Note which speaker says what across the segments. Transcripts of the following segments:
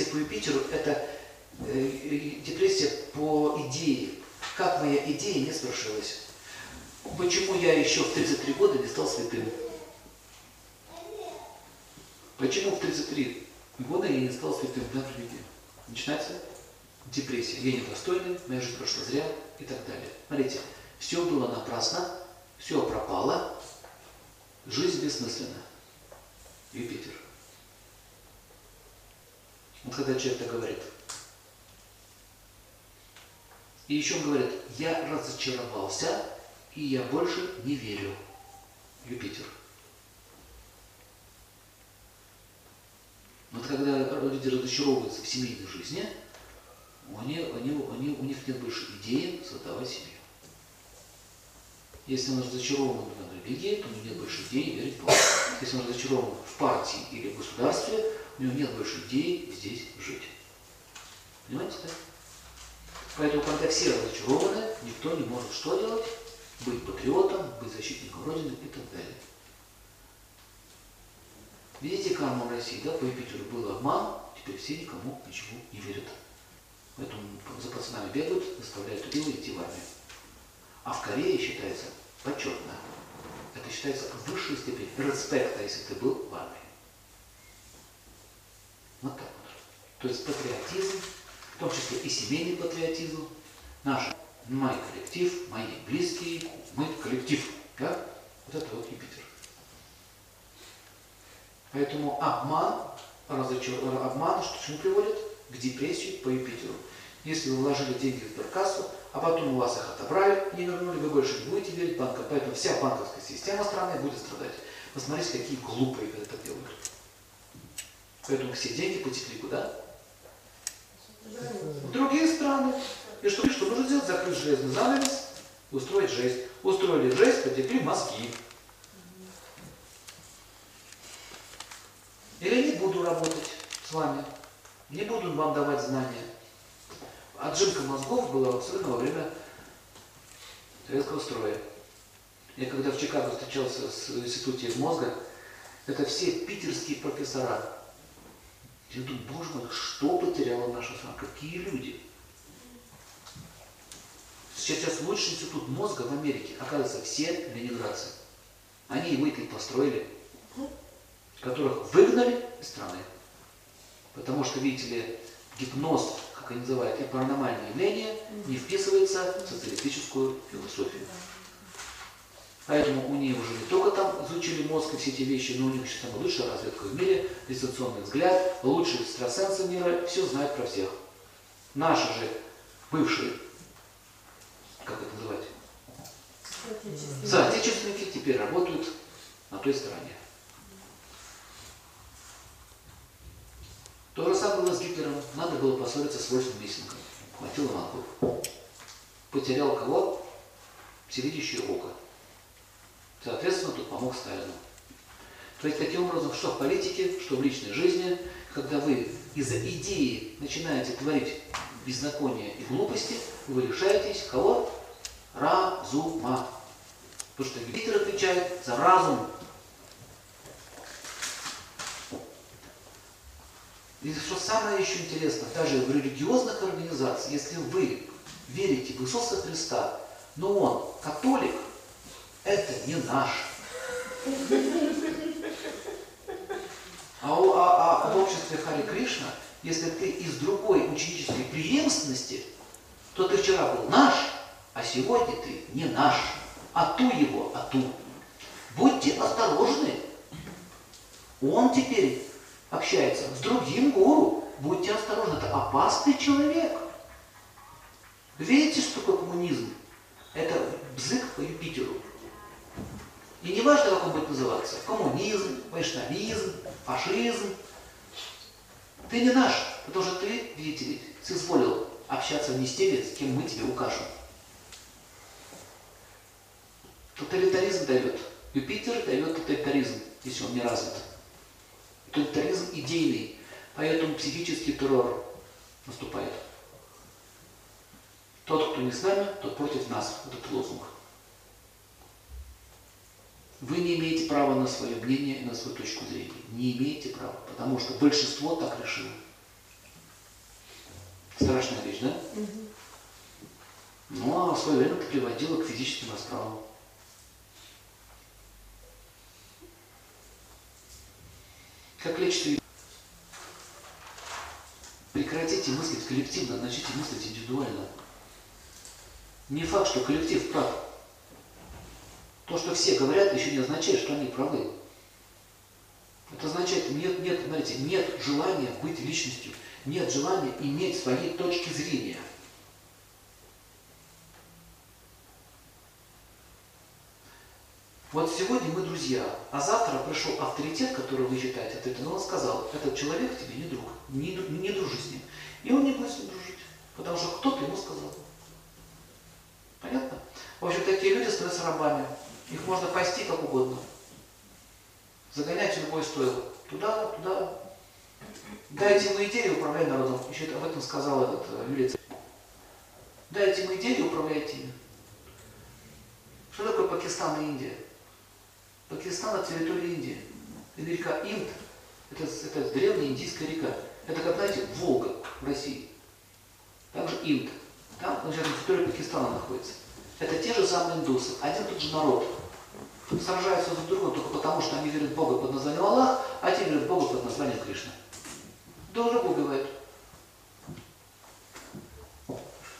Speaker 1: депрессия по Юпитеру – это э, депрессия по идее. Как моя идея не свершилась. Почему я еще в 33 года не стал святым? Почему в 33 года я не стал святым в религии? Начинается депрессия. Я недостойный, моя жизнь прошла зря и так далее. Смотрите, все было напрасно, все пропало, жизнь бессмысленна. Юпитер. Вот когда человек так говорит. И еще он говорит, я разочаровался, и я больше не верю. Юпитер. Вот когда люди разочаровываются в семейной жизни, они, они, они, у них нет больше идеи создавать семью. Если он разочарован в религии, то у него нет больше идеи верить в Бога. Если он разочарован в партии или в государстве, у него нет больше идеи здесь жить. Понимаете, да? Поэтому, когда все разочарованы, никто не может что делать? Быть патриотом, быть защитником Родины и так далее. Видите карму в России, да, по Юпитеру был обман, теперь все никому ничего не верят. Поэтому за пацанами бегают, заставляют убилы идти в армию. А в Корее считается почетно. Это считается высшей степень респекта, если ты был в армии. Вот так вот. То есть патриотизм, в том числе и семейный патриотизм, наш, мой коллектив, мои близкие, мы коллектив. Да? Вот это вот Юпитер. Поэтому обман, разочар... обман, что к чему приводит? К депрессии по Юпитеру. Если вы вложили деньги в сберкассу, а потом у вас их отобрали, не вернули, вы больше не будете верить банкам. Поэтому вся банковская система страны будет страдать. Посмотрите, какие глупые когда это делают. Поэтому все деньги потекли куда? В другие страны. И что, что нужно сделать? Закрыть железный занавес, устроить жесть. Устроили жесть, потекли мозги. Или не буду работать с вами, не буду вам давать знания. Отжимка мозгов была особенно во время советского строя. Я когда в Чикаго встречался с институте мозга, это все питерские профессора. Я думаю, боже мой, что потеряла наша страна? Какие люди? Сейчас лучший институт мозга в Америке, оказывается, все ленинградцы. Они и построили которых выгнали из страны. Потому что, видите ли, гипноз, как они называют, и паранормальное явление не вписывается в социалистическую философию. Поэтому у них уже не только там изучили мозг и все эти вещи, но у них еще самая лучшая разведка в мире, дистанционный взгляд, лучшие экстрасенсы мира, все знают про всех. Наши же бывшие, как это называть, соотечественники теперь работают на той стороне. То же самое было с Гитлером. Надо было поссориться с Вольфом Мессингом. Хватило мозгов. Потерял кого? Всевидящее око. Соответственно, тут помог Сталину. То есть, таким образом, что в политике, что в личной жизни, когда вы из-за идеи начинаете творить беззаконие и глупости, вы лишаетесь кого? Разума. Потому что Юпитер отвечает за разум. И что самое еще интересное, даже в религиозных организациях, если вы верите в Иисуса Христа, но он католик, это не наш. А, а, а в обществе Хари Кришна, если ты из другой ученической преемственности, то ты вчера был наш, а сегодня ты не наш. А ту его, а ту. Будьте осторожны. Он теперь общается с другим гуру, будьте осторожны, это опасный человек. Видите, что такое коммунизм? Это бзык по Юпитеру. И не важно, как он будет называться. Коммунизм, вайшнавизм, фашизм. Ты не наш, потому что ты, видите ли, соизволил общаться не с теми, с кем мы тебе укажем. Тоталитаризм дает. Юпитер дает тоталитаризм, если он не развит тоталитаризм идейный, поэтому психический террор наступает. Тот, кто не с нами, тот против нас. Вот этот лозунг. Вы не имеете права на свое мнение и на свою точку зрения. Не имеете права, потому что большинство так решило. Страшная вещь, да? Ну, а в свое время это приводило к физическим расправам. Как лечится Прекратите мыслить коллективно, начните мыслить индивидуально. Не факт, что коллектив прав. То, что все говорят, еще не означает, что они правы. Это означает, нет, нет, знаете, нет желания быть личностью, нет желания иметь свои точки зрения. Вот сегодня мы друзья, а завтра пришел авторитет, который вы считаете авторитетом, но он сказал, этот человек тебе не друг, не, не дружи с ним. И он не будет с ним дружить, потому что кто-то ему сказал. Понятно? В общем, такие люди становятся рабами. Их можно пасти как угодно. Загонять в любое стойло. Туда, туда. Дайте ему идею, управляй народом. Еще об этом сказал этот э, Юлий Дайте ему идею, управляйте ими. Что такое Пакистан и Индия? Пакистан – это территория Индии. И река Инд – это, это древняя индийская река. Это, как знаете, Волга в России. Также Инд. Там, значит, территория Пакистана находится. Это те же самые индусы, один тот же народ. Сражаются друг с другом только потому, что они верят в Бога под названием Аллах, а те верят в Бога под названием Кришна. Друг друга убивают.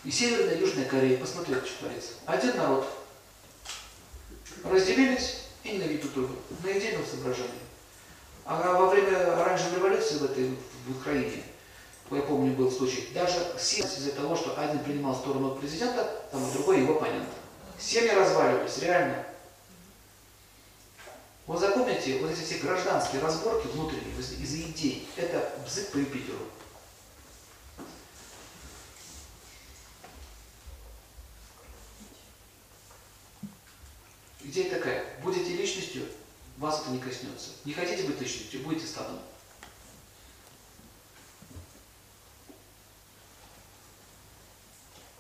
Speaker 1: И Северная и Южная Корея, посмотрите, что творится. Один народ. Разделились и ненавидят друг друга. На идейном соображении. А во время оранжевой революции в этой в Украине я помню, был случай, даже из-за того, что один принимал сторону президента, там, другой его оппонент. Семьи разваливались, реально. Вот запомните, вот эти все гражданские разборки внутренние из-за идей, это бзык по Юпитеру. Идея такая, будете личностью, вас это не коснется. Не хотите быть личностью, будете стадом.